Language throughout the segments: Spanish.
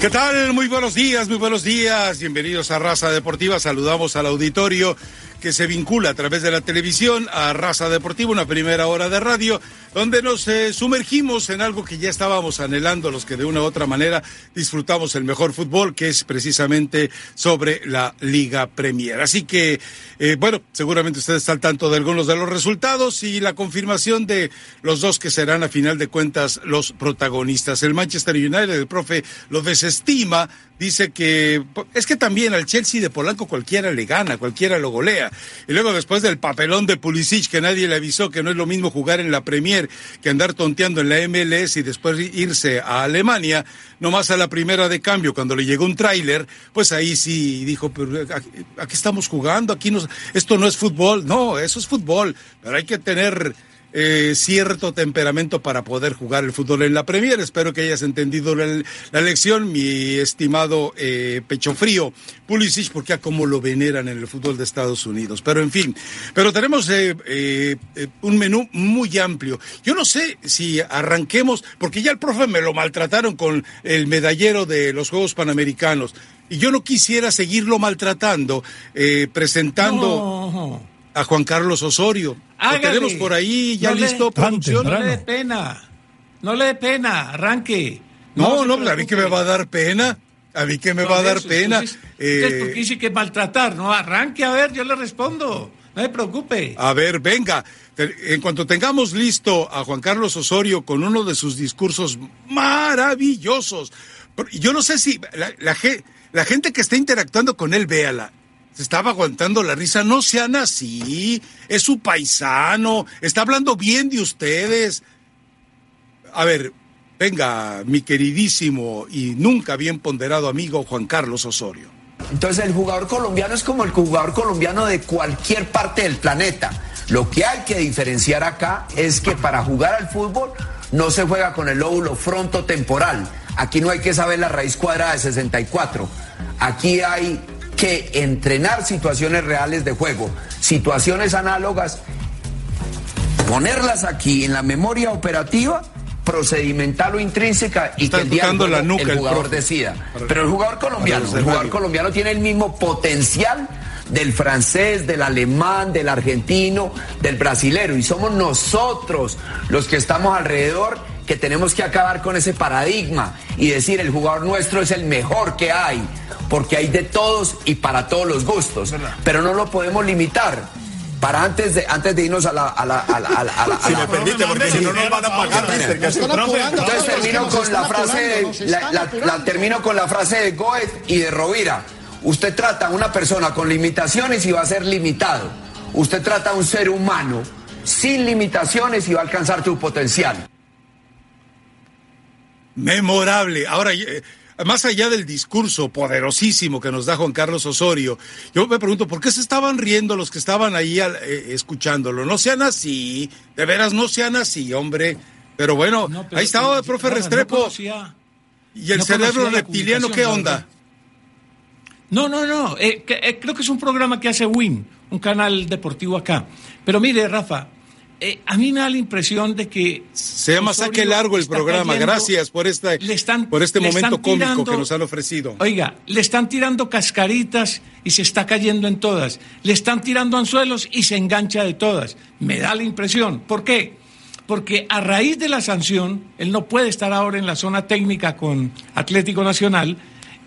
¿Qué tal? Muy buenos días, muy buenos días. Bienvenidos a Raza Deportiva. Saludamos al auditorio que se vincula a través de la televisión a Raza Deportiva, una primera hora de radio, donde nos eh, sumergimos en algo que ya estábamos anhelando los que de una u otra manera disfrutamos el mejor fútbol, que es precisamente sobre la Liga Premier. Así que, eh, bueno, seguramente ustedes están al tanto de algunos de los resultados y la confirmación de los dos que serán a final de cuentas los protagonistas. El Manchester United, el profe lo desestima, dice que es que también al Chelsea de Polanco cualquiera le gana, cualquiera lo golea. Y luego después del papelón de Pulisic que nadie le avisó que no es lo mismo jugar en la Premier que andar tonteando en la MLS y después irse a Alemania, nomás a la primera de cambio cuando le llegó un tráiler, pues ahí sí dijo, pero aquí estamos jugando, aquí no, esto no es fútbol, no, eso es fútbol, pero hay que tener eh, cierto temperamento para poder jugar el fútbol en la Premier. Espero que hayas entendido la, lección, mi estimado eh, pecho frío Pulisic, porque a cómo lo veneran en el fútbol de Estados Unidos. Pero en fin, pero tenemos eh, eh, un menú muy amplio. Yo no sé si arranquemos, porque ya el profe me lo maltrataron con el medallero de los Juegos Panamericanos. Y yo no quisiera seguirlo maltratando, presentando a Juan Carlos Osorio. Lo tenemos por ahí ya listo, producción. No le dé pena, no le dé pena, arranque. No, no, a mí que me va a dar pena. A mí que me va a dar pena. eh... quise que maltratar, no, arranque, a ver, yo le respondo. No se preocupe. A ver, venga. En cuanto tengamos listo a Juan Carlos Osorio con uno de sus discursos maravillosos, yo no sé si la, la, la gente que está interactuando con él, véala se estaba aguantando la risa. No sean así. Es su paisano. Está hablando bien de ustedes. A ver, venga, mi queridísimo y nunca bien ponderado amigo Juan Carlos Osorio. Entonces el jugador colombiano es como el jugador colombiano de cualquier parte del planeta. Lo que hay que diferenciar acá es que para jugar al fútbol no se juega con el lóbulo frontotemporal. Aquí no hay que saber la raíz cuadrada de 64. Aquí hay que entrenar situaciones reales de juego, situaciones análogas, ponerlas aquí en la memoria operativa procedimental o intrínseca y que el día la nuca, el jugador decida. Pero el jugador colombiano, el jugador colombiano tiene el mismo potencial del francés, del alemán, del argentino, del brasilero y somos nosotros los que estamos alrededor que tenemos que acabar con ese paradigma y decir el jugador nuestro es el mejor que hay porque hay de todos y para todos los gustos, pero no lo podemos limitar. Para antes de antes de irnos a la a la a la, a la, si me permite porque si no nos van a pagar entonces termino con la frase la, la, termino con la frase de Goethe y de Rovira. Usted trata a una persona con limitaciones y va a ser limitado. Usted trata a un ser humano sin limitaciones y va a alcanzar tu potencial. Memorable. Ahora eh, más allá del discurso poderosísimo que nos da Juan Carlos Osorio, yo me pregunto, ¿por qué se estaban riendo los que estaban ahí eh, escuchándolo? No sean así, de veras no sean así, hombre. Pero bueno, ahí estaba el profe Restrepo. ¿Y el cerebro reptiliano qué onda? No, no, no. Eh, eh, creo que es un programa que hace WIN, un canal deportivo acá. Pero mire, Rafa, eh, a mí me da la impresión de que... Se llama Saque Largo el programa. Gracias por, esta, por este momento cómico que nos han ofrecido. Oiga, le están tirando cascaritas y se está cayendo en todas. Le están tirando anzuelos y se engancha de todas. Me da la impresión. ¿Por qué? Porque a raíz de la sanción, él no puede estar ahora en la zona técnica con Atlético Nacional,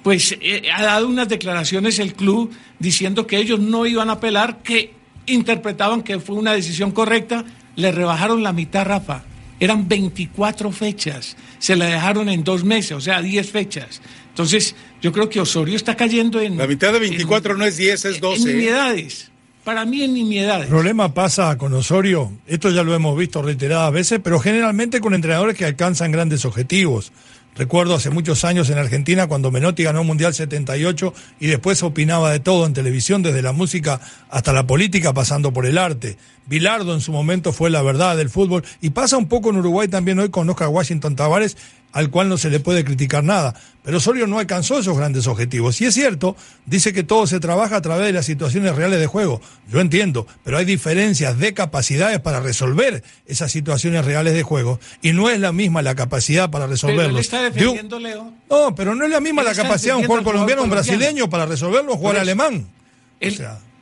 pues eh, ha dado unas declaraciones el club diciendo que ellos no iban a apelar, que interpretaban que fue una decisión correcta le rebajaron la mitad, Rafa. Eran 24 fechas, se la dejaron en dos meses, o sea, 10 fechas. Entonces, yo creo que Osorio está cayendo en... La mitad de 24 no es 10, es 12. En nimiedades. Para mí en nimiedades. El problema pasa con Osorio, esto ya lo hemos visto reiteradas veces, pero generalmente con entrenadores que alcanzan grandes objetivos. Recuerdo hace muchos años en Argentina cuando Menotti ganó Mundial 78 y después opinaba de todo en televisión, desde la música hasta la política, pasando por el arte. Bilardo en su momento fue la verdad del fútbol y pasa un poco en Uruguay también hoy con Oscar Washington Tavares, al cual no se le puede criticar nada. Pero Osorio no alcanzó esos grandes objetivos. Y es cierto, dice que todo se trabaja a través de las situaciones reales de juego. Yo entiendo, pero hay diferencias de capacidades para resolver esas situaciones reales de juego. Y no es la misma la capacidad para resolverlo. Pero está defendiendo, Leo. No, pero no es la misma la capacidad de un jugador colombiano, un brasileño para resolverlo, jugar alemán.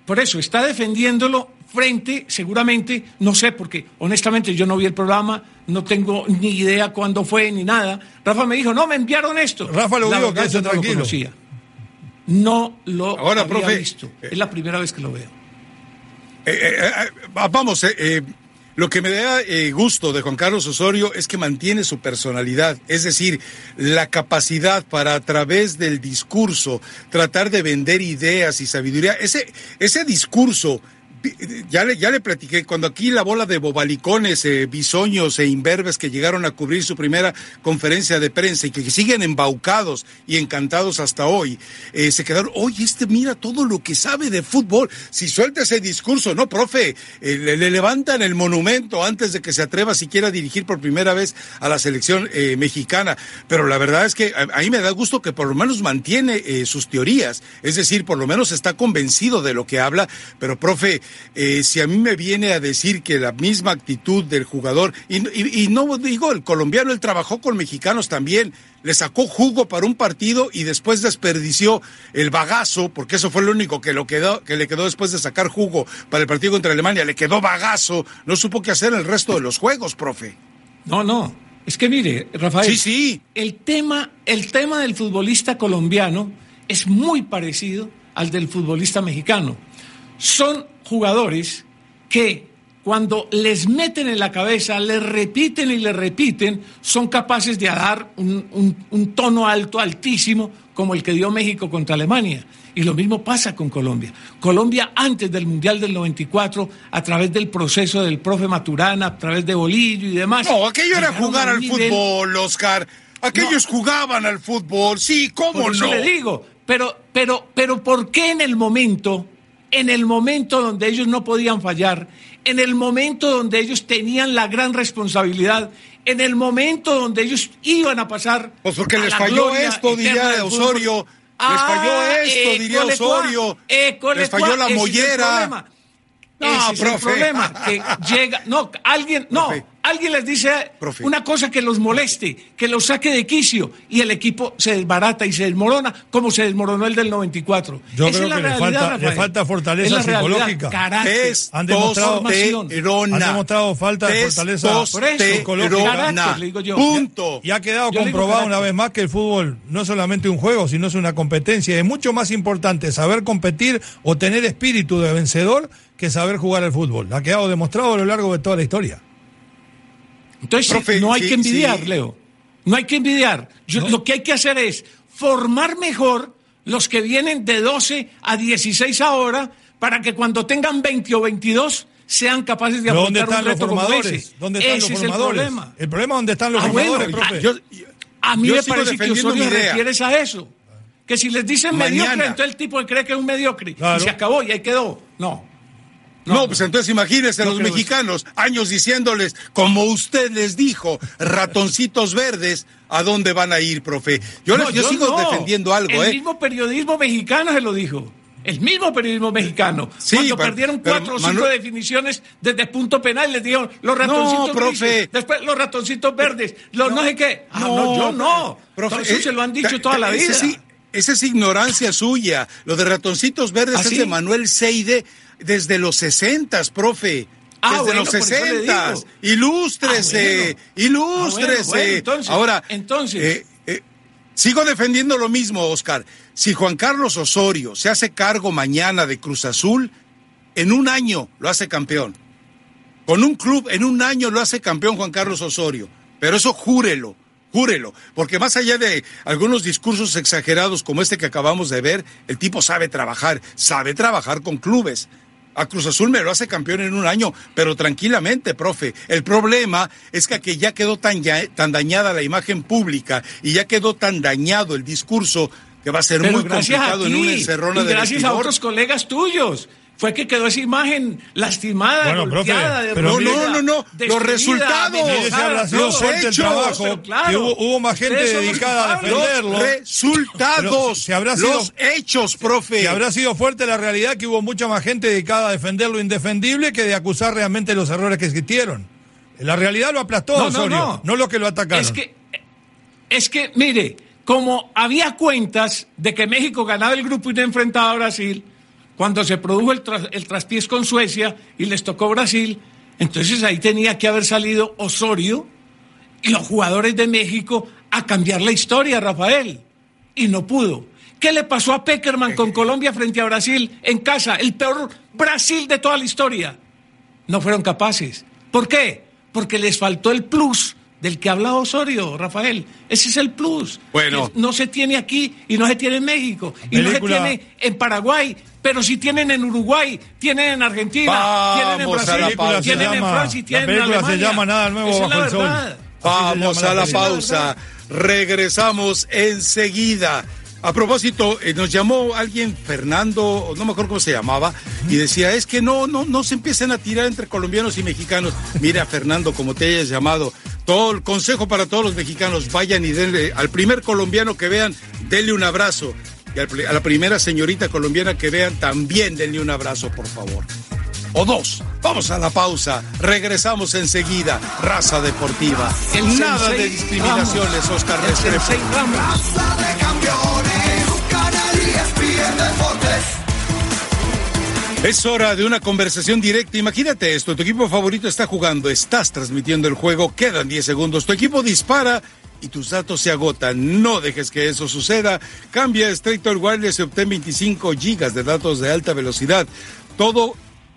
por eso, está defendiéndolo frente, seguramente, no sé, porque honestamente yo no vi el programa, no tengo ni idea cuándo fue ni nada. Rafa me dijo, no, me enviaron esto. Rafa lo vio, que no tranquilo. Lo conocía. No lo Ahora, había visto. Es la primera vez que lo veo. Eh, eh, eh, vamos, lo que me da gusto de Juan Carlos Osorio es que mantiene su personalidad, es decir, la capacidad para a través del discurso tratar de vender ideas y sabiduría. Ese, ese discurso ya le, ya le platiqué, cuando aquí la bola de bobalicones, eh, bisoños e imberbes que llegaron a cubrir su primera conferencia de prensa y que siguen embaucados y encantados hasta hoy, eh, se quedaron, oye, este mira todo lo que sabe de fútbol. Si suelta ese discurso, no, profe, eh, le, levantan el monumento antes de que se atreva siquiera a dirigir por primera vez a la selección mexicana. Pero la verdad es que a, mí me da gusto que por lo menos mantiene sus teorías, es decir, por lo menos está convencido de lo que habla, pero profe, eh, si a mí me viene a decir que la misma actitud del jugador, y, no digo, el colombiano, él trabajó con mexicanos también, le sacó jugo para un partido y después desperdició el bagazo, porque eso fue lo único que, lo quedó, que le quedó después de sacar jugo para el partido contra Alemania, le quedó bagazo, no supo qué hacer el resto de los juegos, profe. No, no, es que mire, Rafael, sí, sí. El, tema, el tema del futbolista colombiano es muy parecido al del futbolista mexicano. Son jugadores que cuando les meten en la cabeza, les repiten y les repiten, son capaces de dar un, tono alto, altísimo, como el que dio México contra Alemania. Y lo mismo pasa con Colombia. Colombia antes del Mundial del 94, a través del proceso del profe Maturana, a través de Bolillo y demás. No, aquello era jugar al fútbol, Oscar. Aquellos jugaban al fútbol, sí, ¿cómo por eso no? le digo, pero, pero, pero ¿por qué en el momento en el momento donde ellos no podían fallar, en el momento donde ellos tenían la gran responsabilidad, en el momento donde ellos iban a pasar. Pues porque les falló esto, diría Osorio. les falló esto, diría Osorio. les falló la mollera. No, Ese es el problema, que llega, no, alguien, no, alguien les dice una cosa que los moleste, que los saque de quicio y el equipo se desbarata y se desmorona como se desmoronó el del 94. Yo creo que le, falta, le, falta, fortaleza psicológica. Carácter, han demostrado, han demostrado falta de fortaleza psicológica. Punto. Y ha quedado comprobado una vez más que el fútbol no es solamente un juego, sino es una competencia. Es mucho más importante saber competir o tener espíritu de vencedor que saber jugar al fútbol. Ha quedado demostrado a lo largo de toda la historia. Entonces, no hay que envidiar, Leo. No hay que envidiar. Lo que hay que hacer es formar mejor los que vienen de 12 a 16 ahora para que cuando tengan 20 o 22 sean capaces de afrontar ¿Dónde están los formadores? ¿Dónde están los formadores? el problema. El problema es dónde están los ah, formadores, profe. a mí me parece que Osorio se refiere a eso. Que si les dicen mediocre, entonces el tipo cree que es un mediocre. Y se acabó y ahí quedó. No. No, pues entonces imagínense los mexicanos, años diciéndoles, como usted les dijo, ratoncitos verdes, ¿a dónde van a ir, profe? Yo, yo, sigo defendiendo algo, El ¿eh? mismo periodismo mexicano se lo dijo. El mismo periodismo mexicano. Sí, cuando perdieron cuatro o cinco definiciones desde punto penal, les dijeron los ratoncitos no, profe. después los ratoncitos verdes, los no, sé qué. Ah, no, yo no. Profe, eso se lo han dicho toda la vida. Sí, esa es ignorancia suya. Lo de ratoncitos verdes ¿Ah, es de Manuel Seide desde los sesentas, profe. Ah, desde los sesentas. Ilústrese, ah, ilústrese. Ahora, entonces. Eh, eh, sigo defendiendo lo mismo, Oscar. Si Juan Carlos Osorio se hace cargo mañana de Cruz Azul, en un año lo hace campeón. Con un club, en un año lo hace campeón Juan Carlos Osorio. Pero eso júrelo, júrelo, porque más allá de algunos discursos exagerados como este que acabamos de ver, el tipo sabe trabajar, sabe trabajar con clubes. A Cruz Azul me lo hace campeón en un año, pero tranquilamente, profe. El problema es que ya quedó tan, tan dañada la imagen pública y ya quedó tan dañado el discurso que que va a ser muy complicado en una encerrona y gracias a otros colegas tuyos fue que quedó esa imagen lastimada, bueno, golpeada, profe, pero no, no, no, los resultados, los hechos, hubo, más gente dedicada a defenderlo. Los resultados, si habrá sido, los hechos, profe. Que habrá sido fuerte la realidad que hubo mucha más gente dedicada a defender lo indefendible que de acusar realmente los errores que existieron. La realidad lo aplastó, no, Osorio, no, no. lo que lo atacaron. Es que, es que, mire, como había cuentas de que México ganaba el grupo y no enfrentaba a Brasil, cuando se produjo el, el traspiés con Suecia y les tocó Brasil, entonces ahí tenía que haber salido Osorio y los jugadores de México a cambiar la historia, Rafael. Y no pudo. ¿Qué le pasó a Peckerman con Colombia frente a Brasil en casa? El peor Brasil de toda la historia. No fueron capaces. ¿Por qué? Porque les faltó el plus del que habla Osorio, Rafael. Ese es el plus. Bueno. no se tiene aquí y no se tiene en México. Y no se tiene en Paraguay pero si tienen en Uruguay, tienen en Argentina, tienen en Brasil, tienen en Francia y tienen en Alemania. se llama Nada Nuevo Bajo el Sol. Vamos a la, pausa. Regresamos enseguida. A propósito, eh, nos llamó alguien, Fernando, no me acuerdo cómo se llamaba, y decía, es que no, no, no se empiecen a tirar entre colombianos y mexicanos. Mira, Fernando, como te hayas llamado, todo el consejo para todos los mexicanos, vayan y denle al primer colombiano que vean, denle un abrazo. Y a la primera señorita colombiana que vean, también denle un abrazo, por favor. O dos. Vamos a la pausa. Regresamos enseguida. Raza Deportiva. El Nada de discriminaciones, Oscar Restrepo. Raza de campeones, es hora de una conversación directa. Imagínate esto, tu equipo favorito está jugando, estás transmitiendo el juego, quedan 10 segundos, tu equipo dispara y tus datos se agotan. No dejes que eso suceda. Cambia a Straight Wireless y obtén 25 gigas de datos de alta velocidad. Todo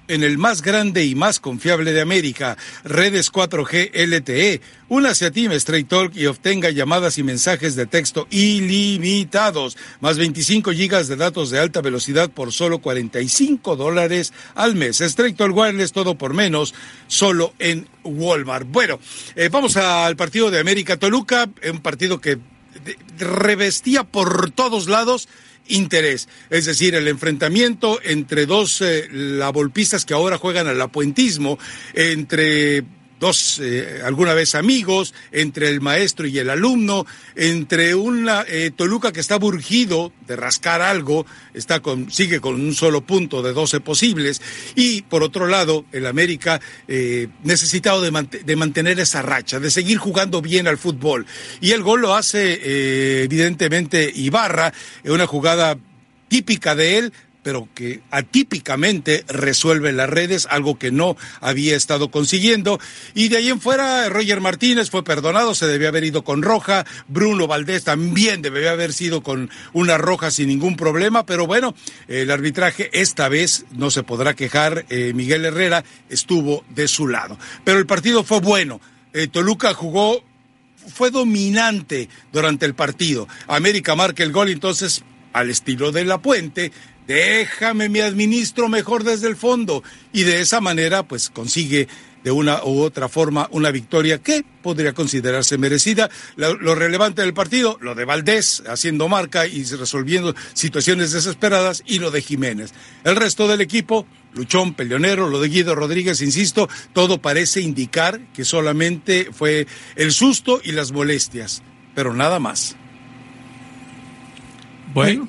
en el más grande y más confiable de América, redes 4G LTE. Únase a Team Straight Talk y obtenga llamadas y mensajes de texto ilimitados, más 25 gigas de datos de alta velocidad por solo 45 dólares al mes. Straight Talk Wireless, todo por menos, solo en Walmart. Bueno, eh, vamos al partido de América Toluca, un partido que revestía por todos lados interés. Es decir, el enfrentamiento entre dos eh, lavolpistas que ahora juegan al apuentismo, entre dos eh, alguna vez amigos, entre el maestro y el alumno, entre una eh, Toluca que está burgido de rascar algo, está con, sigue con un solo punto de 12 posibles, y por otro lado, el América eh, necesitado de, de, mantener esa racha, de seguir jugando bien al fútbol. Y el gol lo hace evidentemente Ibarra, en una jugada típica de él, pero que atípicamente resuelve las redes, algo que no había estado consiguiendo. Y de ahí en fuera, Roger Martínez fue perdonado, se debía haber ido con roja, Bruno Valdés también debería haber sido con una roja sin ningún problema, pero bueno, el arbitraje esta vez no se podrá quejar, eh, Miguel Herrera estuvo de su lado. Pero el partido fue bueno, eh, Toluca jugó fue dominante durante el partido. América marca el gol, entonces, al estilo de la puente, déjame me administro mejor desde el fondo y de esa manera pues consigue de una u otra forma una victoria que podría considerarse merecida. Lo, relevante del partido, lo de Valdés haciendo marca y resolviendo situaciones desesperadas y lo de Jiménez. El resto del equipo, Luchón, Peleonero, lo de Guido Rodríguez, insisto, todo parece indicar que solamente fue el susto y las molestias, pero nada más. Bueno.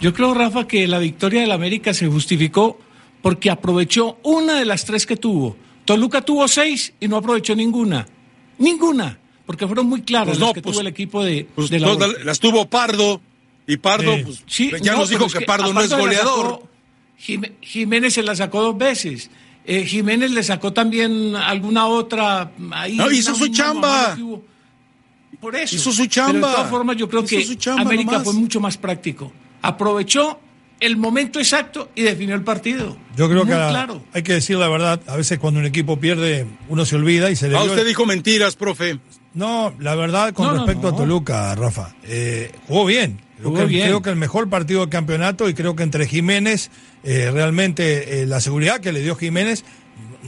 Yo creo, Rafa, que la victoria del América se justificó porque aprovechó una de las tres que tuvo. Toluca tuvo seis y no aprovechó ninguna. Ninguna. Porque fueron muy claras pues las que pues, tuvo el equipo de, pues la Las tuvo Pardo. Y Pardo, pues, ya nos dijo que, Pardo no es goleador. Jiménez se la sacó dos veces. Eh, Jiménez le sacó también alguna otra. Ahí, no, hizo su chamba. Por eso. Hizo su chamba. Pero de todas formas, yo creo que América fue mucho más práctico aprovechó el momento exacto y definió el partido. Yo creo que hay que decir la verdad, a veces cuando un equipo pierde uno se olvida y se le... Ah, usted dijo mentiras, profe. No, la verdad con respecto a Toluca, Rafa, eh, jugó bien. Creo, que, el mejor partido del campeonato y creo que entre Jiménez, eh, realmente eh, la seguridad que le dio Jiménez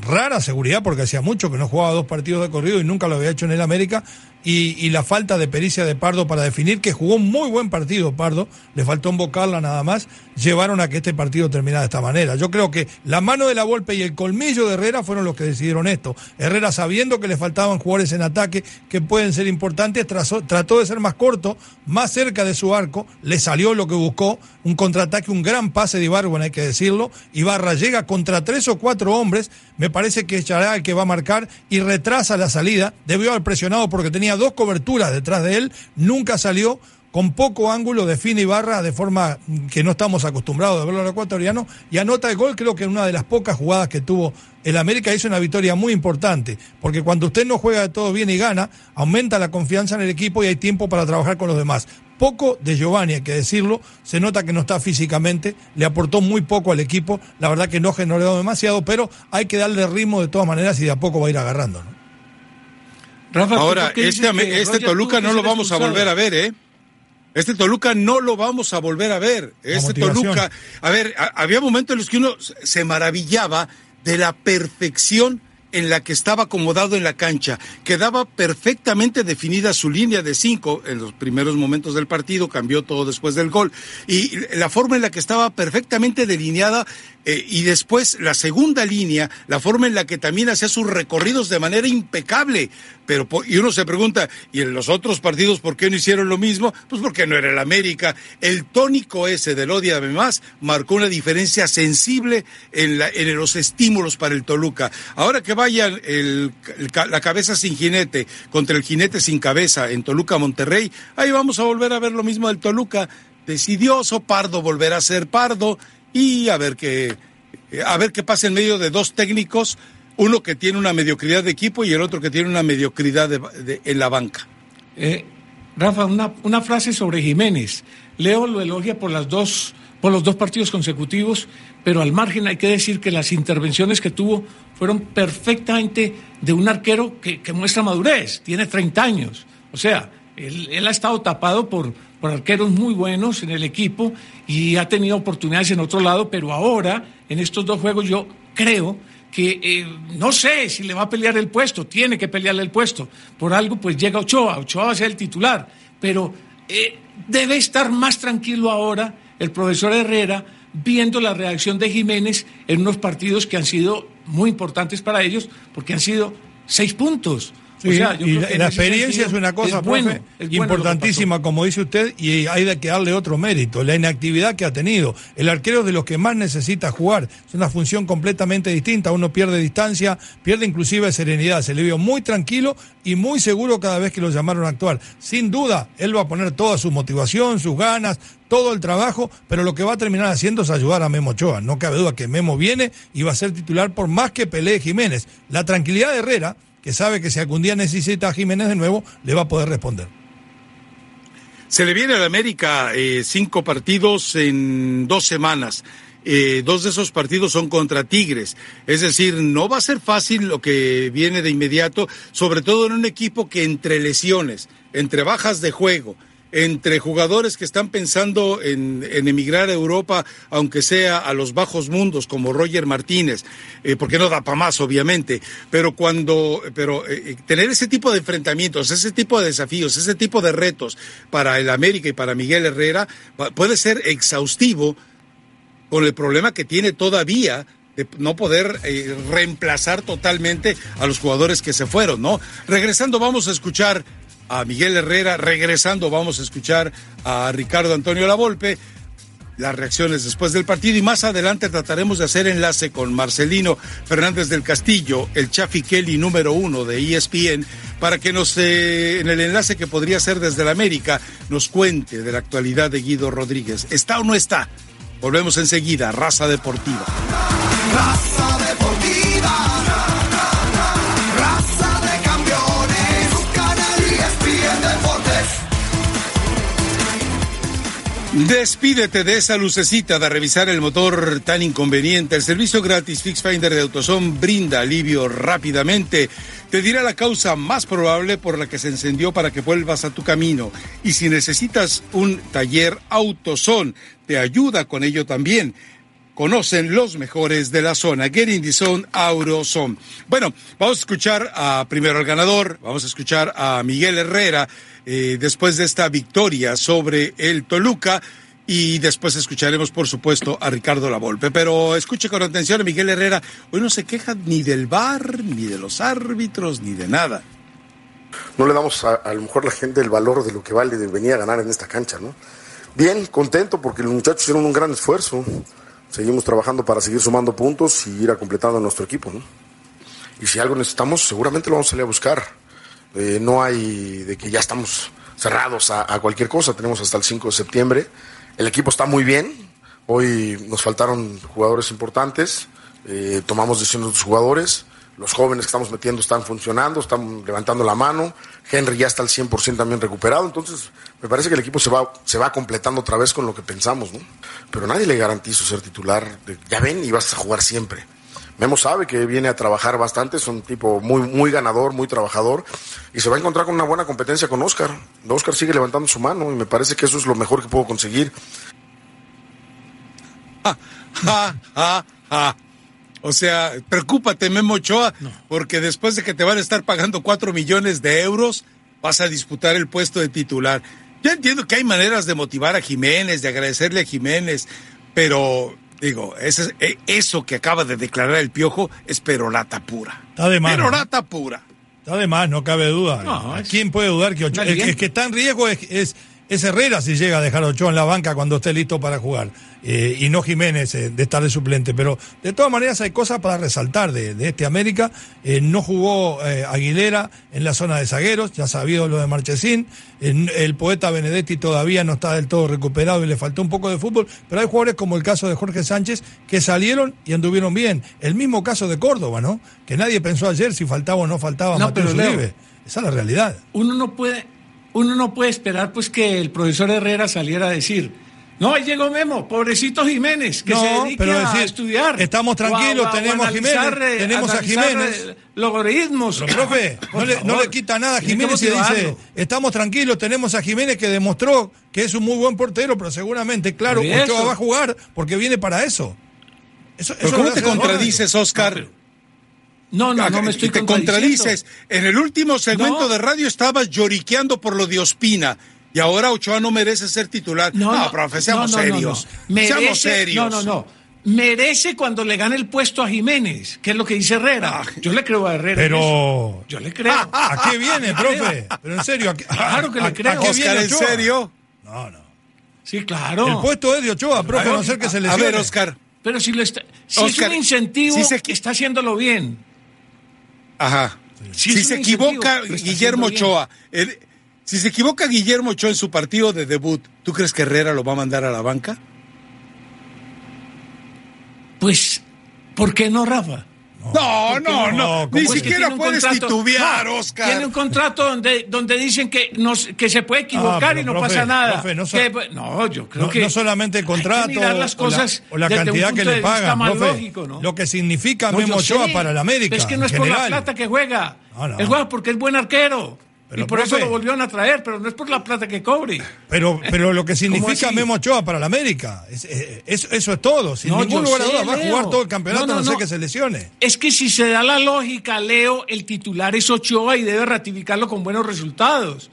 rara seguridad porque hacía mucho que no jugaba dos partidos de corrido y nunca lo había hecho en el América y, la falta de pericia de Pardo para definir que jugó un muy buen partido Pardo, le faltó invocarla nada más, llevaron a que este partido terminara de esta manera. Yo creo que la mano de la Volpe y el colmillo de Herrera fueron los que decidieron esto. Herrera sabiendo que le faltaban jugadores en ataque que pueden ser importantes, trató de ser más corto, más cerca de su arco, le salió lo que buscó, un contraataque, un gran pase de Ibargüen, hay que decirlo. Ibarra llega contra tres o cuatro hombres, me parece que echará el que va a marcar y retrasa la salida. Debió haber presionado porque tenía dos coberturas detrás de él, nunca salió. Con poco ángulo define Ibarra de forma que no estamos acostumbrados a verlo al ecuatoriano y anota el gol, creo que en una de las pocas jugadas que tuvo el América hizo una victoria muy importante, porque cuando usted no juega de todo bien y gana, aumenta la confianza en el equipo y hay tiempo para trabajar con los demás poco de Giovanni, hay que decirlo, se nota que no está físicamente, le aportó muy poco al equipo, la verdad que no generó demasiado, pero hay que darle ritmo de todas maneras y de a poco va a ir agarrando. Ahora, este, este Toluca no lo vamos a volver a ver, ¿eh? Este Toluca no lo vamos a volver a ver. Este Toluca, a ver, había momentos en los que uno se maravillaba de la perfección en la que estaba acomodado en la cancha. Quedaba perfectamente definida su línea de cinco en los primeros momentos del partido, cambió todo después del gol. Y la forma en la que estaba perfectamente delineada eh, y después la segunda línea, la forma en la que también hacía sus recorridos de manera impecable. Pero, y uno se pregunta, ¿y en los otros partidos por qué no hicieron lo mismo? Pues porque no era el América. El tónico ese del Odia más marcó una diferencia sensible en, en los estímulos para el Toluca. Ahora que vaya la cabeza sin jinete contra el jinete sin cabeza en Toluca Monterrey, ahí vamos a volver a ver lo mismo del Toluca. Decidioso, Pardo volverá a ser Pardo y a ver qué, a ver qué pasa en medio de dos técnicos, uno que tiene una mediocridad de equipo y el otro que tiene una mediocridad en la banca. Eh, Rafa, una, una frase sobre Jiménez. Leo lo elogia por las dos por los dos partidos consecutivos, pero al margen hay que decir que las intervenciones que tuvo fueron perfectamente de un arquero que, muestra madurez, tiene 30 años. O sea, él, ha estado tapado por, por arqueros muy buenos en el equipo y ha tenido oportunidades en otro lado, pero ahora, en estos dos juegos, yo creo que eh, no sé si le va a pelear el puesto, tiene que pelearle el puesto. Por algo, pues llega Ochoa, Ochoa va a ser el titular, pero eh, debe estar más tranquilo ahora el profesor Herrera viendo la reacción de Jiménez en unos partidos que han sido muy importantes para ellos, porque han sido seis puntos y la, experiencia es una cosa, importantísima, como dice usted, y hay que darle otro mérito, la inactividad que ha tenido. El arquero es de los que más necesita jugar, es una función completamente distinta, uno pierde distancia, pierde inclusive serenidad, se le vio muy tranquilo y muy seguro cada vez que lo llamaron a actuar. Sin duda, él va a poner toda su motivación, sus ganas, todo el trabajo, pero lo que va a terminar haciendo es ayudar a Memo Ochoa. No cabe duda que Memo viene y va a ser titular por más que pelee Jiménez. La tranquilidad de Herrera que sabe que si algún día necesita a Jiménez de nuevo, le va a poder responder. Se le viene a la América eh, cinco partidos en dos semanas. Eh, dos de esos partidos son contra Tigres. Es decir, no va a ser fácil lo que viene de inmediato, sobre todo en un equipo que entre lesiones, entre bajas de juego, entre jugadores que están pensando en, emigrar a Europa, aunque sea a los bajos mundos, como Roger Martínez, eh, porque no da para más, obviamente, pero cuando, pero eh, eh, tener ese tipo de enfrentamientos, ese tipo de desafíos, ese tipo de retos para el América y para Miguel Herrera, puede ser exhaustivo con el problema que tiene todavía de no poder reemplazar totalmente a los jugadores que se fueron, ¿no? Regresando, vamos a escuchar a Miguel Herrera. Regresando, vamos a escuchar a Ricardo Antonio Lavolpe las reacciones después del partido y más adelante trataremos de hacer enlace con Marcelino Fernández del Castillo, el Chafi Kelly número uno de ESPN, para que nos, eh, en el enlace que podría ser desde la América, nos cuente de la actualidad de Guido Rodríguez. ¿Está o no está? Volvemos enseguida, Raza Deportiva. Despídete de esa lucecita de revisar el motor tan inconveniente. El servicio gratis Fix Finder de AutoZone brinda alivio rápidamente. Te dirá la causa más probable por la que se encendió para que vuelvas a tu camino. Y si necesitas un taller AutoZone, te ayuda con ello también. conocen los mejores de la zona. Getting the Zone, Aurozone. Bueno, vamos a escuchar a, primero al ganador, vamos a escuchar a Miguel Herrera eh, después de esta victoria sobre el Toluca. Y después escucharemos, por supuesto, a Ricardo Lavolpe. Pero escuche con atención a Miguel Herrera. Hoy no se queja ni del bar, ni de los árbitros, ni de nada. No le damos a, lo mejor la gente el valor de lo que vale de venir a ganar en esta cancha, ¿no? Bien, contento porque los muchachos hicieron un gran esfuerzo. Seguimos trabajando para seguir sumando puntos y ir a completando nuestro equipo, ¿no? Y si algo necesitamos, seguramente lo vamos a salir a buscar. Eh, no hay de que ya estamos cerrados a, cualquier cosa. Tenemos hasta el 5 de septiembre el equipo está muy bien. Hoy nos faltaron jugadores importantes. Eh, tomamos decisiones de los jugadores. Los jóvenes que estamos metiendo están funcionando, están levantando la mano. Henry ya está al 100% también recuperado. Entonces, me parece que el equipo se va, se va completando otra vez con lo que pensamos, ¿no? Pero nadie le garantiza ser titular. Ya ven y vas a jugar siempre. Memo sabe que viene a trabajar bastante, es un tipo muy, muy ganador, muy trabajador, y se va a encontrar con una buena competencia con Oscar. Oscar sigue levantando su mano y me parece que eso es lo mejor que puedo conseguir. Ja, ja, ja, ja. O sea, preocúpate, Memo Ochoa, no. porque después de que te van a estar pagando cuatro millones de euros, vas a disputar el puesto de titular. Yo entiendo que hay maneras de motivar a Jiménez, de agradecerle a Jiménez, pero Digo, ese, eso que acaba de declarar el Piojo es perorata pura. Está de más. Perorata pura. Está de más, no cabe duda. No. ¿Quién puede dudar que Ochoa, el, el, que está en riesgo es, es, es, Herrera si llega a dejar Ochoa en la banca cuando esté listo para jugar? Eh, y no Jiménez eh, de estar de suplente. Pero de todas maneras hay cosas para resaltar de, de este América. Eh, no jugó Aguilera en la zona de zagueros, ya sabido lo de Marchesín. el poeta Benedetti todavía no está del todo recuperado y le faltó un poco de fútbol. Pero hay jugadores como el caso de Jorge Sánchez que salieron y anduvieron bien. El mismo caso de Córdoba, ¿no? Que nadie pensó ayer si faltaba o no faltaba no, Mateo pero. Esa es la realidad. Uno no puede, uno no puede esperar pues que el profesor Herrera saliera a decir no, ahí llegó Memo, pobrecito Jiménez, que no, se dedique pero a decir, estudiar. Estamos tranquilos, o a, tenemos o a Jiménez, tenemos a Jiménez. eh, Logaritmos. Pero, profe, no le, no le, quita nada a Jiménez y dice, estamos tranquilos, tenemos a Jiménez que demostró que es un muy buen portero, pero seguramente, claro, Ochoa va a jugar porque viene para eso. eso, eso ¿Cómo te contradices, Oscar? No, no, no, no me estoy Te contradices. En el último segmento no. de radio estabas lloriqueando por lo de Ospina. Y ahora Ochoa no merece ser titular. No, no, no profe, seamos no, serios. Merece, seamos serios. No, no, no. Merece cuando le gane el puesto a Jiménez, que es lo que dice Herrera. Ah, yo le creo a Herrera. Pero. Yo le creo. ¿A qué viene, profe? Pero en serio. ¿a qué, claro que le creo. ¿A qué Oscar, viene Ochoa? ¿en serio? No, no. Sí, claro. El puesto es de Ochoa, profe, a no ser que se lesione. A ver, Oscar. Pero si, lo está, si Oscar, es un incentivo, si se... está haciéndolo bien. Ajá. Si, si se equivoca Guillermo Ochoa, el, si se equivoca Guillermo Ochoa en su partido de debut, ¿tú crees que Herrera lo va a mandar a la banca? Pues, ¿por qué no, Rafa? No, no, no, no. ni siquiera puedes contrato, titubear, no, Oscar. Tiene un contrato donde, donde dicen que, nos, que se puede equivocar ah, y no profe, pasa nada. Profe, no, so, que, no, yo creo que. No solamente el contrato las cosas o la, o la cantidad que le pagan, profe, lógico, ¿no? lo que significa Memo Ochoa para el América. Es que no es por la plata que juega. Él juega porque es buen arquero. Pero, y por profe, eso lo volvieron a traer, pero no es por la plata que cobre. Pero, pero lo que significa Memo Ochoa para la América, es, es, eso es todo. Sin no, ningún lugar a dudas va a jugar todo el campeonato, no, no, no, sé que se lesione. Es que si se da la lógica, Leo, el titular es Ochoa y debe ratificarlo con buenos resultados.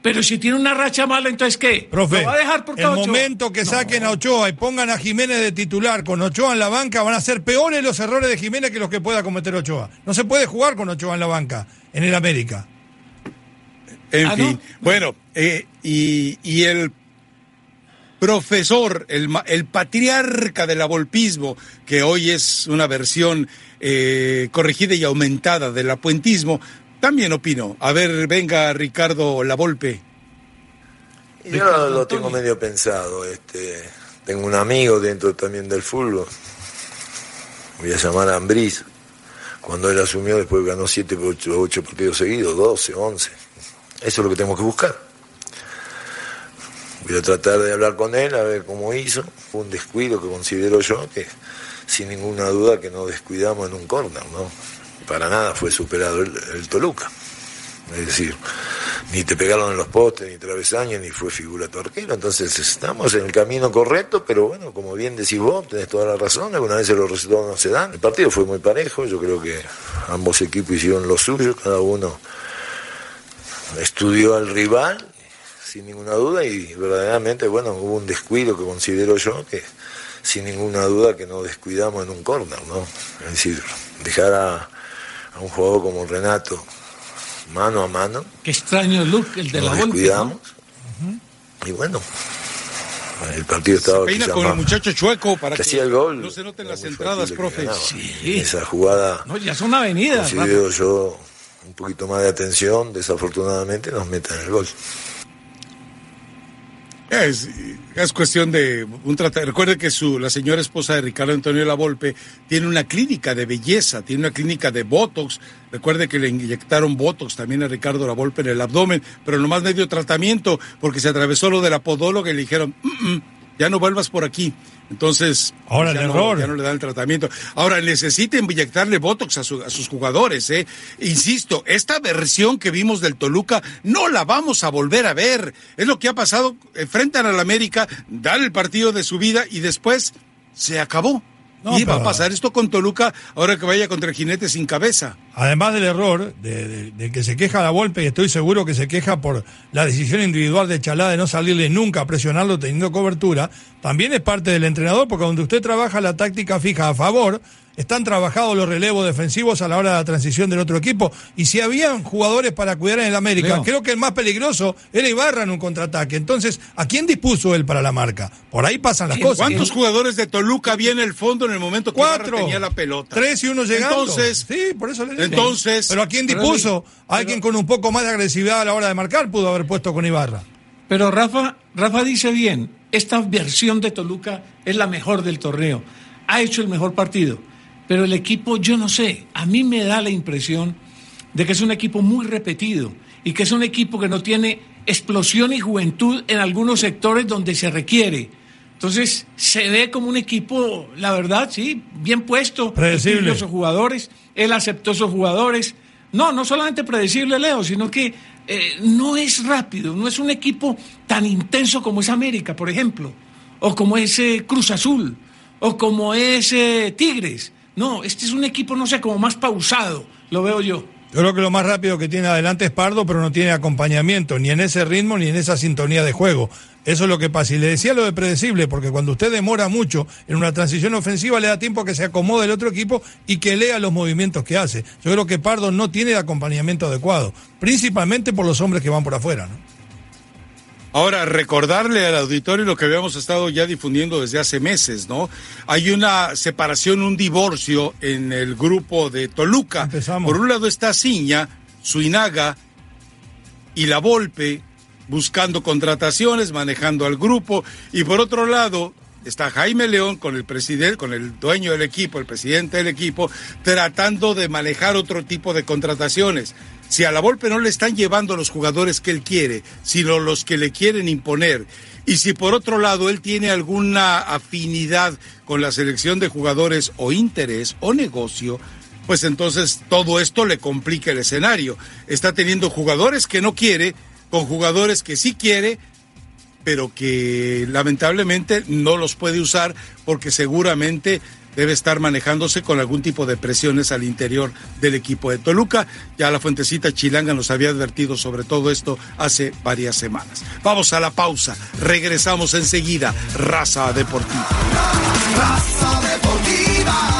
Pero si tiene una racha mala, entonces ¿qué? Profe, ¿Lo va a dejar por el momento que saquen a Ochoa y pongan a Jiménez de titular con Ochoa en la banca, van a ser peores los errores de Jiménez que los que pueda cometer Ochoa. No se puede jugar con Ochoa en la banca, en el América. En ah, fin, ¿no? bueno, eh, y, y, el profesor, el, el, patriarca del abolpismo, que hoy es una versión eh, corregida y aumentada del apuentismo, también opino. A ver, venga Ricardo Lavolpe. Yo Ricardo lo tengo medio pensado. Este, tengo un amigo dentro también del fútbol. Voy a llamar a Ambriz. Cuando él asumió, después ganó 7 8, 8 partidos seguidos, 12, 11 eso es lo que tenemos que buscar. Voy a tratar de hablar con él, a ver cómo hizo. Fue un descuido que considero yo, que sin ninguna duda que no descuidamos en un córner, ¿no? Para nada fue superado el, el, Toluca. Es decir, ni te pegaron en los postes, ni travesaños, ni fue figura torquero. Entonces estamos en el camino correcto, pero bueno, como bien decís vos, tenés toda la razón, algunas veces los resultados no se dan. El partido fue muy parejo, yo creo que ambos equipos hicieron lo suyo, cada uno estudió al rival, sin ninguna duda, y verdaderamente, bueno, hubo un descuido que considero yo que sin ninguna duda que no descuidamos en un córner, ¿no? Es decir, dejar a, a un jugador como Renato mano a mano. Qué extraño look el de la descuidamos. Y bueno, el partido estaba se peina con el muchacho chueco para que, hacía el gol. no se noten las entradas, profe. Sí. Esa jugada. No, ya son avenidas. Considero yo un poquito más de atención, desafortunadamente nos meten el gol. Es, es cuestión de un tratamiento. Recuerde que su, la señora esposa de Ricardo Antonio Lavolpe tiene una clínica de belleza, tiene una clínica de Botox. Recuerde que le inyectaron Botox también a Ricardo Lavolpe en el abdomen, pero nomás medio tratamiento porque se atravesó lo de la podóloga y le dijeron, "Mm, mm, ya no vuelvas por aquí. Entonces, Ahora ya, el no, error. ya no le dan el tratamiento. Ahora, necesita inyectarle Botox a, su- a sus jugadores, ¿eh? Insisto, esta versión que vimos del Toluca no la vamos a volver a ver. Es lo que ha pasado, enfrentan al América, dan el partido de su vida y después se acabó. No, y va a pasar esto con Toluca ahora que vaya contra el jinete sin cabeza. Además del error de, de- de que se queja la Volpe, y estoy seguro que se queja por la decisión individual de Chalá de no salirle nunca a presionarlo teniendo cobertura, también es parte del entrenador, porque donde usted trabaja la táctica fija a favor, están trabajados los relevos defensivos a la hora de la transición del otro equipo. Y si habían jugadores para cuidar en el América, Leo. creo que el más peligroso era Ibarra en un contraataque. Entonces, ¿a quién dispuso él para la marca? Por ahí pasan las Sí, cosas. ¿Cuántos jugadores de Toluca había en el fondo en el momento que Ibarra Cuatro. tenía la pelota? Tres y uno llegando. Entonces, sí, por eso le digo. entonces- Pero a quién Pero dispuso? sí, Alguien con un poco más de agresividad a la hora de marcar pudo haber puesto con Ibarra. Pero Rafa, Rafa dice bien, esta versión de Toluca es la mejor del torneo. Ha hecho el mejor partido. Pero el equipo, yo no sé, a mí me da la impresión de que es un equipo muy repetido y que es un equipo que no tiene explosión y juventud en algunos sectores donde se requiere. Entonces, se ve como un equipo, la verdad, sí, bien puesto. Predecible. Esos jugadores, él aceptó esos jugadores. No, no solamente predecible, Leo, sino que eh, no es rápido, no es un equipo tan intenso como es América, por ejemplo, o como es eh, Cruz Azul, o como es eh, Tigres. No, este es un equipo, no sé, como más pausado, lo veo yo. Yo creo que lo más rápido que tiene adelante es Pardo, pero no tiene acompañamiento, ni en ese ritmo, ni en esa sintonía de juego. Eso es lo que pasa. Y le decía lo de predecible, porque cuando usted demora mucho en una transición ofensiva, le da tiempo a que se acomode el otro equipo y que lea los movimientos que hace. Yo creo que Pardo no tiene el acompañamiento adecuado, principalmente por los hombres que van por afuera. ¿no? Ahora, recordarle al auditorio lo que habíamos estado ya difundiendo desde hace meses, ¿no? Hay una separación, un divorcio en el grupo de Toluca. Empezamos. Por un lado está Ciña, Suinaga y La Volpe buscando contrataciones, manejando al grupo. Y por otro lado está Jaime León con el presidente, con el dueño del equipo, el presidente del equipo, tratando de manejar otro tipo de contrataciones. Si a la Volpe no le están llevando los jugadores que él quiere, sino los que le quieren imponer, y si por otro lado él tiene alguna afinidad con la selección de jugadores o interés o negocio, pues entonces todo esto le complica el escenario. Está teniendo jugadores que no quiere, con jugadores que sí quiere, pero que lamentablemente no los puede usar porque seguramente debe estar manejándose con algún tipo de presiones al interior del equipo de Toluca. Ya la fuentecita Chilanga nos había advertido sobre todo esto hace varias semanas. Vamos a la pausa, regresamos enseguida, Raza Deportiva. Raza deportiva.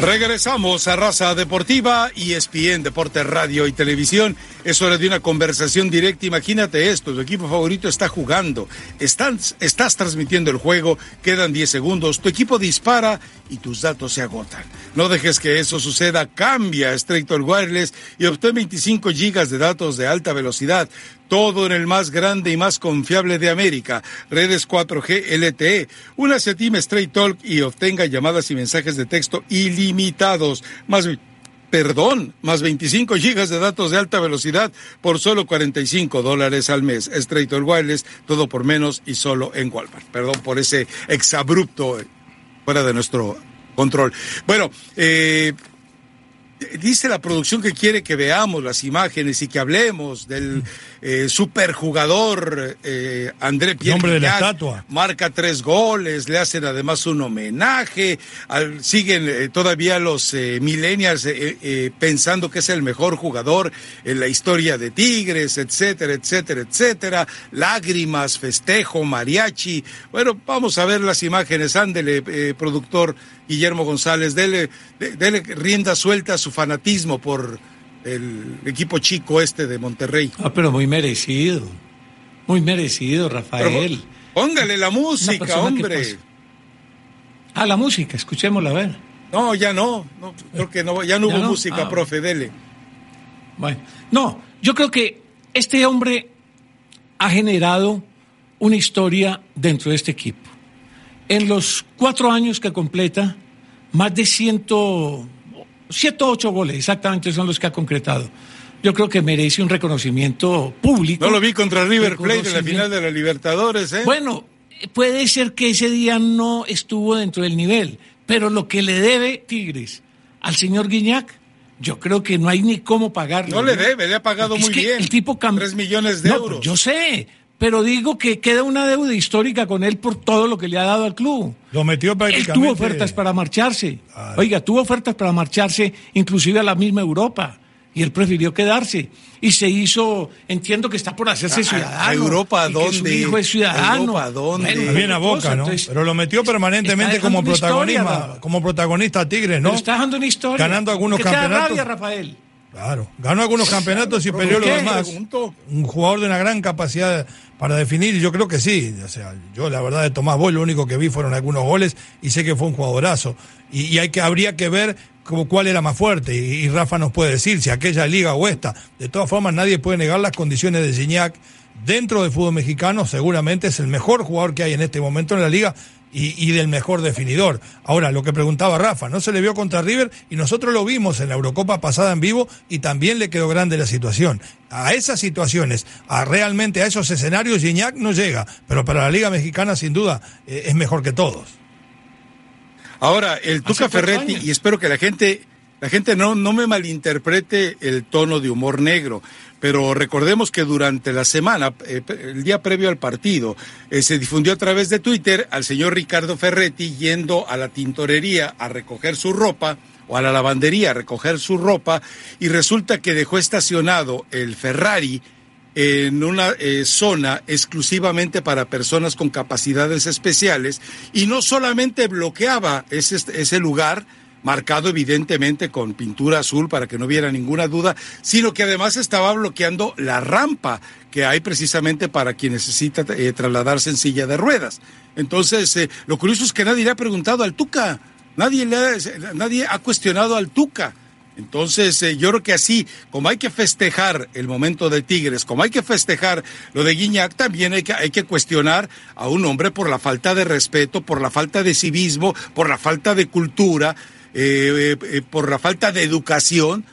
Regresamos a Raza Deportiva y ESPN Deporte Radio y Televisión. Es hora de una conversación directa. Imagínate esto, tu equipo favorito está jugando, están, estás transmitiendo el juego, quedan 10 segundos, tu equipo dispara y tus datos se agotan. No dejes que eso suceda, cambia a Straight Wireless y obtén 25 gigas de datos de alta velocidad. Todo en el más grande y más confiable de América. Redes 4G LTE. Únase a Straight Talk y obtenga llamadas y mensajes de texto ilimitados. Más Perdón, más 25 gigas de datos de alta velocidad por solo 45 dólares al mes. Straight Wireless, todo por menos y solo en Walmart. Perdón por ese exabrupto eh, fuera de nuestro control. Bueno, eh, dice la producción que quiere que veamos las imágenes y que hablemos del eh, superjugador eh, André Pierre Nombre de la estatua. Marca tres goles, le hacen además un homenaje. al- siguen eh, todavía los millennials pensando que es el mejor jugador en la historia de Tigres, etcétera, etcétera, etcétera. Lágrimas, festejo, mariachi. Bueno, vamos a ver las imágenes. Ándele, productor Guillermo González, dele, de- dele rienda suelta a su fanatismo por el equipo chico este de Monterrey. Ah, pero muy merecido. Muy merecido, Pero Rafael. póngale la música, hombre. Ah, la música, escuchémosla a ver. No, ya no, no, creo que no, ya no ¿Ya hubo no? música, Ah, profe, dele. Bueno, no, yo creo que este hombre ha generado una historia dentro de este equipo. En los cuatro años que completa, más de ciento, 108 goles exactamente son los que ha concretado. Yo creo que merece un reconocimiento público. No lo vi contra River Plate en la final de la Libertadores, ¿eh? Bueno, puede ser que ese día no estuvo dentro del nivel, pero lo que le debe Tigres al señor Guiñac, yo creo que no hay ni cómo pagarlo. no le debe, le ha pagado es muy que bien. El tipo cam- Tres millones de No, euros. yo sé, pero digo que queda una deuda histórica con él por todo lo que le ha dado al club. Lo metió Él prácticamente. tuvo ofertas para marcharse. Claro. Oiga, tuvo ofertas para marcharse inclusive a la misma Europa. Y él prefirió quedarse. Y se hizo, entiendo que está por hacerse ¿A- a- ciudadano. a Europa a y que su dónde? hijo es ciudadano. ¿Europa a dónde? Bueno, Bien a cosa, Boca, ¿no? entonces, Pero lo metió permanentemente como historia, protagonista, como protagonista a Tigres, ¿no? Pero está dejando una historia. Ganando algunos ¿Qué te da campeonatos. rabia, Rafael? Claro, ganó algunos campeonatos y ¿Por peleó lo qué? demás. Un jugador de una gran capacidad para definir, yo creo que sí. O sea, yo la verdad de Tomás Boy lo único que vi fueron algunos goles y sé que fue un jugadorazo. Y, y hay que habría que ver como cuál era más fuerte. Y, y Rafa nos puede decir si aquella liga o esta. De todas formas, nadie puede negar las condiciones de Gignac. Dentro del fútbol mexicano, seguramente es el mejor jugador que hay en este momento en la liga y, y del mejor definidor. Ahora, lo que preguntaba Rafa, no se le vio contra River y nosotros lo vimos en la Eurocopa pasada en vivo y también le quedó grande la situación. A esas situaciones, a realmente a esos escenarios, Gignac no llega, pero para la Liga Mexicana sin duda eh, es mejor que todos. Ahora, el Tuca Ferretti, y espero que la gente, la gente no, no me malinterprete el tono de humor negro, pero recordemos que durante la semana, eh, el día previo al partido, eh, se difundió a través de Twitter al señor Ricardo Ferretti yendo a la tintorería a recoger su ropa o a la lavandería a recoger su ropa y resulta que dejó estacionado el Ferrari en una eh, zona exclusivamente para personas con capacidades especiales y no solamente bloqueaba ese, ese lugar, marcado evidentemente con pintura azul para que no hubiera ninguna duda, sino que además estaba bloqueando la rampa que hay precisamente para quien necesita eh, trasladarse en silla de ruedas. Entonces, eh, lo curioso es que nadie le ha preguntado al Tuca, nadie, le ha, nadie ha cuestionado al Tuca. Entonces, eh, yo creo que así, como hay que festejar el momento de Tigres, como hay que festejar lo de Guiñac, también hay que, hay que cuestionar a un hombre por la falta de respeto, por la falta de civismo, por la falta de cultura, eh, eh, por la falta de educación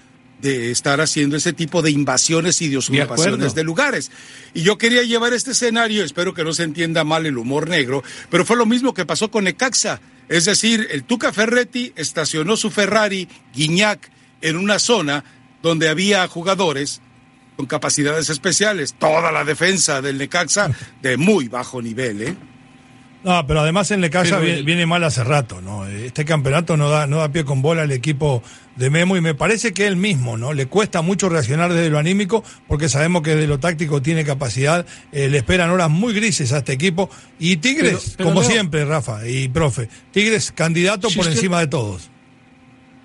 de estar haciendo ese tipo de invasiones y de usurpaciones acuerdo. de lugares. Y yo quería llevar este escenario, espero que no se entienda mal el humor negro, pero fue lo mismo que pasó con Necaxa. Es decir, el Tuca Ferretti estacionó su Ferrari Guiñac en una zona donde había jugadores con capacidades especiales. Toda la defensa del Necaxa de muy bajo nivel, ¿eh? No, pero además en Necaxa Pero viene, el- viene mal hace rato, ¿no? Este campeonato no da, no da pie con bola al equipo de Memo y me parece que él mismo, ¿no? Le cuesta mucho reaccionar desde lo anímico porque sabemos que de lo táctico tiene capacidad, eh, le esperan horas muy grises a este equipo y Tigres, Pero- pero como Leo- siempre, Rafa y profe, Tigres candidato Si por usted- encima de todos.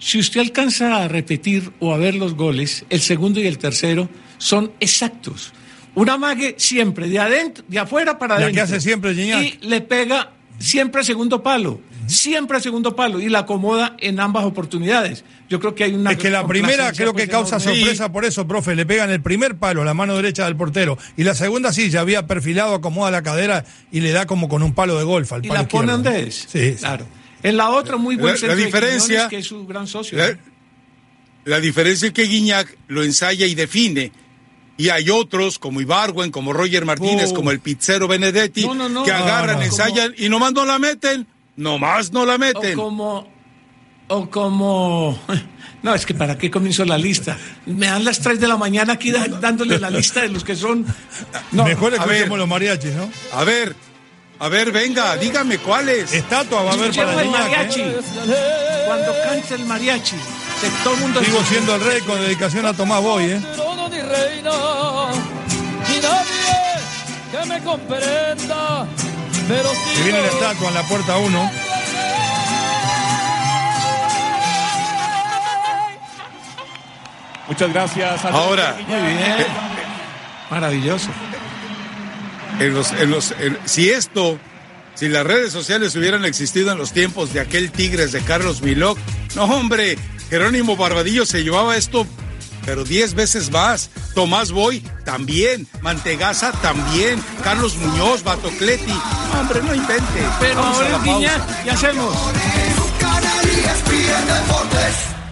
Si usted alcanza a repetir o a ver los goles, el segundo y el tercero son exactos. Una mague siempre, de adentro, de afuera para La adentro. que hace siempre Gignac. Y le pega siempre a segundo palo. Siempre a segundo palo. Y la acomoda en ambas oportunidades. Yo creo que hay una. Es que la primera creo que causa sorpresa por eso, profe. Le pegan el primer palo, la mano derecha del portero. Y la segunda sí, ya había perfilado, acomoda la cadera y le da como con un palo de golf al Y palo la pone donde es. Sí, sí. Claro. En la otra, muy buen La- la de diferencia- Quiñones, que es su gran socio. La, la diferencia es que Guiñac lo ensaya y define. Y hay otros, como Ibarwen, como Roger Martínez, Oh. como el pizzero Benedetti, No, no, no. que agarran, no. ensayan y nomás no la meten. Nomás no la O meten. como O como... No, es que para qué comienzo la lista. Me dan las 3 de la mañana aquí da- dándole la lista de los que son... No, Mejor escuchemos los mariachis, ¿no? A ver, a ver, venga, dígame cuáles. Estatua va a haber para el Gignac, mariachi. ¿eh? Cuando cante el mariachi, todo el mundo... Sigo siendo el rey con dedicación a Tomás Boy, ¿eh? Ni reina, ni nadie que me comprenda, pero si viene la estatua en la puerta 1. Muchas gracias. Ahora, Muy bien. Maravilloso. en los, en los, en- si esto, si las redes sociales hubieran existido en los tiempos de aquel Tigres de Carlos Milok, no hombre, Jerónimo Barbadillo se llevaba esto, pero diez veces más. Tomás Boy también, Mantegaza también, Carlos Muñoz, Batocleti, hombre, no invente. Pero ahora ¿qué hacemos?